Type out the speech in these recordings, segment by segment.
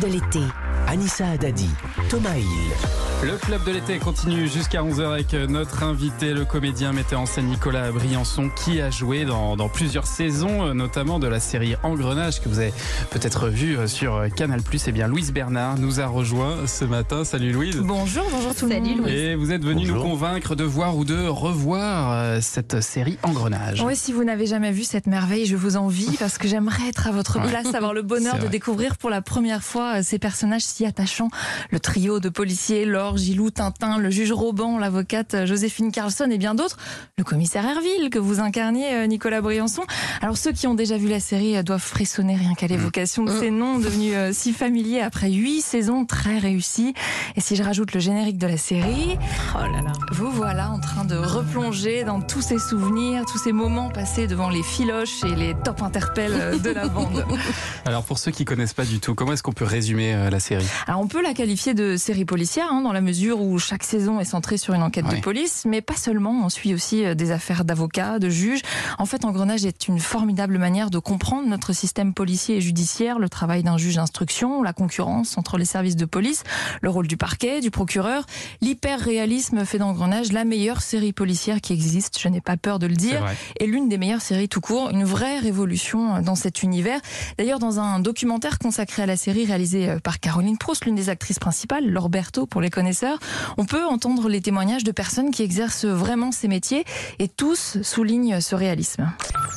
de l'été. Anissa Haddadi, Thomas Hill. Le club de l'été continue jusqu'à 11h avec notre invité, le comédien metteur en scène Nicolas Briançon, qui a joué dans, dans plusieurs saisons, notamment de la série Engrenage, que vous avez peut-être vu sur Canal+. Et eh bien, Louise Bernard nous a rejoint ce matin. Salut Louise. Bonjour, bonjour tout le monde. Et vous êtes venu nous convaincre de voir ou de revoir euh, cette série Engrenage. Oui, si vous n'avez jamais vu cette merveille, je vous envie parce que j'aimerais être à votre place, avoir le bonheur de découvrir pour la première fois euh, ces personnages si attachants. Le trio de policiers, Laure, Gilou, Tintin, le juge Roban, l'avocate euh, Joséphine Carlson et bien d'autres. Le commissaire Herville que vous incarniez, Nicolas Briançon. Alors ceux qui ont déjà vu la série doivent frissonner rien qu'à l'évocation de ces noms devenus si familiers après huit saisons très réussies. Et si je rajoute le générique de la série, oh là là, vous voilà en train de replonger dans tous ces souvenirs, tous ces moments passés devant les filoches et les top interpelles de la bande. Alors pour ceux qui connaissent pas du tout, comment est-ce qu'on peut résumer euh, la série? Alors on peut la qualifier de série policière hein, dans la mesure où chaque saison est centrée sur une enquête de police, mais pas seulement. On suit aussi euh, des affaires d'avocats, de juges. En fait, Engrenage est une formidable manière de comprendre notre système policier et judiciaire, le travail d'un juge d'instruction, la concurrence entre les services de police, le rôle du parquet, du procureur. L'hyper-réalisme fait d'Engrenage la meilleure série policière qui existe, je n'ai pas peur de le dire, et l'une des meilleures séries tout court, une vraie révolution dans cet univers. D'ailleurs, dans un documentaire consacré à la série réalisé par Caroline Proust, l'une des actrices principales, Lorberto pour les connaisseurs, on peut entendre les témoignages de personnes qui exercent vraiment ces métiers et tous soulignent ce réalisme.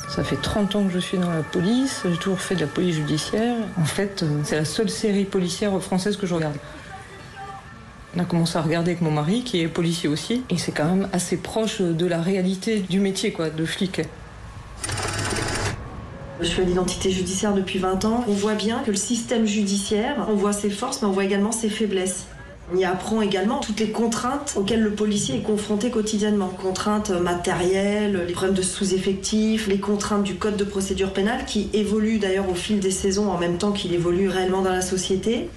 Ça fait 30 ans que je suis dans la police, j'ai toujours fait de la police judiciaire. En fait, c'est la seule série policière française que je regarde. On a commencé à regarder avec mon mari, qui est policier aussi, et c'est quand même assez proche de la réalité du métier, quoi, de flic. Je fais l'identité judiciaire depuis 20 ans. On voit bien que le système judiciaire, on voit ses forces, mais on voit également ses faiblesses. On y apprend également toutes les contraintes auxquelles le policier est confronté quotidiennement. Contraintes matérielles, les problèmes de sous-effectifs, les contraintes du code de procédure pénale qui évoluent d'ailleurs au fil des saisons en même temps qu'il évolue réellement dans la société.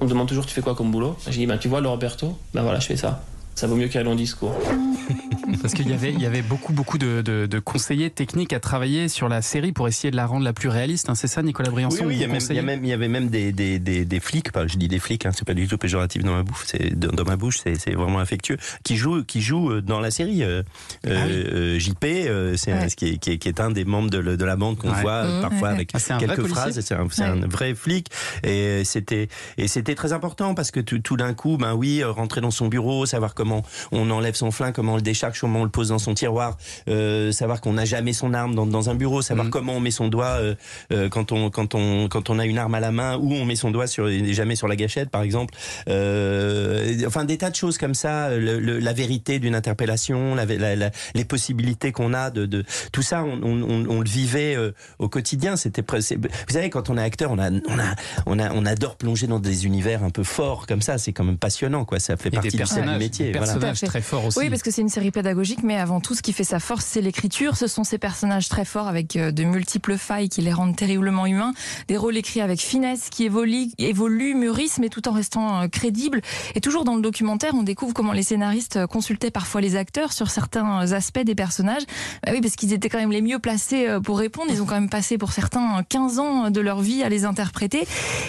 On me demande toujours tu fais quoi comme boulot? J'ai dit bah, tu vois le Roberto Ben voilà je fais ça. Ça vaut mieux qu'un long discours. Parce qu'il y avait, il y avait beaucoup, beaucoup de, de, de, conseillers techniques à travailler sur la série pour essayer de la rendre la plus réaliste. Hein. C'est ça, Nicolas Briançon Oui, oui il, y a même, il, y avait même des, des, des, des flics, je dis des flics, hein, c'est pas du tout péjoratif dans ma bouche, c'est dans, ma bouche, c'est vraiment affectueux, qui jouent, qui jouent dans la série. Euh, ah oui. euh, JP, euh, c'est ouais. qui, est, qui, est, qui, est, un des membres de, de la bande qu'on ouais. voit mmh, parfois ouais. avec ah, quelques phrases. C'est un, un, vrai flic, et c'était et c'était très important parce que tout, tout d'un coup, ben oui, rentrer dans son bureau, savoir comment on enlève son flingue, comment on le décharge, comment on le pose dans son tiroir, euh, savoir qu'on n'a jamais son arme dans, dans, un bureau, savoir mmh. comment on met son doigt euh, euh, quand on quand on quand on a une arme à la main, où on met son doigt sur jamais sur la gâchette par exemple. Euh, enfin des tas de choses comme ça, le, le, la vérité d'une interpellation, la, la, la, les possibilités qu'on a de, de, tout ça, on, on, on le vivait euh, au quotidien. C'était vous savez quand on est acteur, on a on a on a on adore plonger dans des univers un peu forts comme ça. C'est quand même passionnant quoi. Ça fait Et partie du métier. Des personnages voilà. très forts aussi. Oui parce que c'est une série pédagogique, mais avant tout, ce qui fait sa force, c'est l'écriture. Ce sont ces personnages très forts avec de multiples failles qui les rendent terriblement humains. Des rôles écrits avec finesse, qui évoluent, évoluent mûrissent, mais tout en restant crédibles. Et toujours dans le documentaire, on découvre comment les scénaristes consultaient parfois les acteurs sur certains aspects des personnages. Bah oui, parce qu'ils étaient quand même les mieux placés pour répondre. Ils ont quand même passé pour certains 15 ans de leur vie à les interpréter.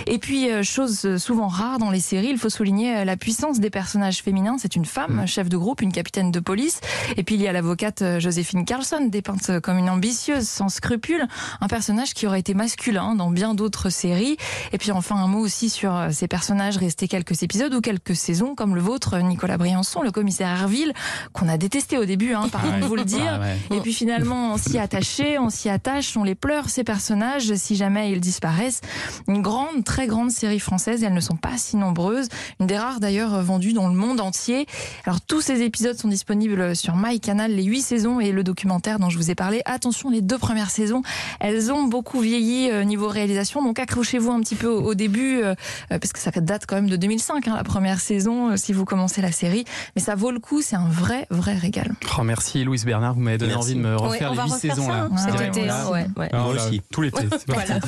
Et puis, chose souvent rare dans les séries, il faut souligner la puissance des personnages féminins. C'est une femme, chef de groupe, une capitaine de police. Et puis, il y a l'avocate Joséphine Carlson, dépeinte comme une ambitieuse, sans scrupules, un personnage qui aurait été masculin dans bien d'autres séries. Et puis enfin un mot aussi sur ces personnages restés quelques épisodes ou quelques saisons, comme le vôtre, Nicolas Briançon, le commissaire Herville, qu'on a détesté au début, hein, de vous le dire. ouais. Et puis finalement, on s'y attaché, on s'y attache, on les pleure, ces personnages, si jamais ils disparaissent. Une grande, très grande série française, et elles ne sont pas si nombreuses. Une des rares d'ailleurs vendues dans le monde entier. Alors tous ces épisodes sont disponibles sur MyCanal, les huit saisons et le documentaire dont je vous ai parlé. Attention, les deux premières saisons, elles ont beaucoup vieilli euh, niveau réalisation, donc accrochez-vous un petit peu au, au début, euh, parce que ça date quand même de 2005, hein, la première saison, euh, si vous commencez la série. Mais ça vaut le coup, c'est un vrai, vrai régal. Oh, merci Louise Bernard, vous m'avez donné merci. envie de me refaire oui, les huit saisons. Ça, là. hein, cet été, ouais, ouais. Moi aussi. Tout l'été. voilà.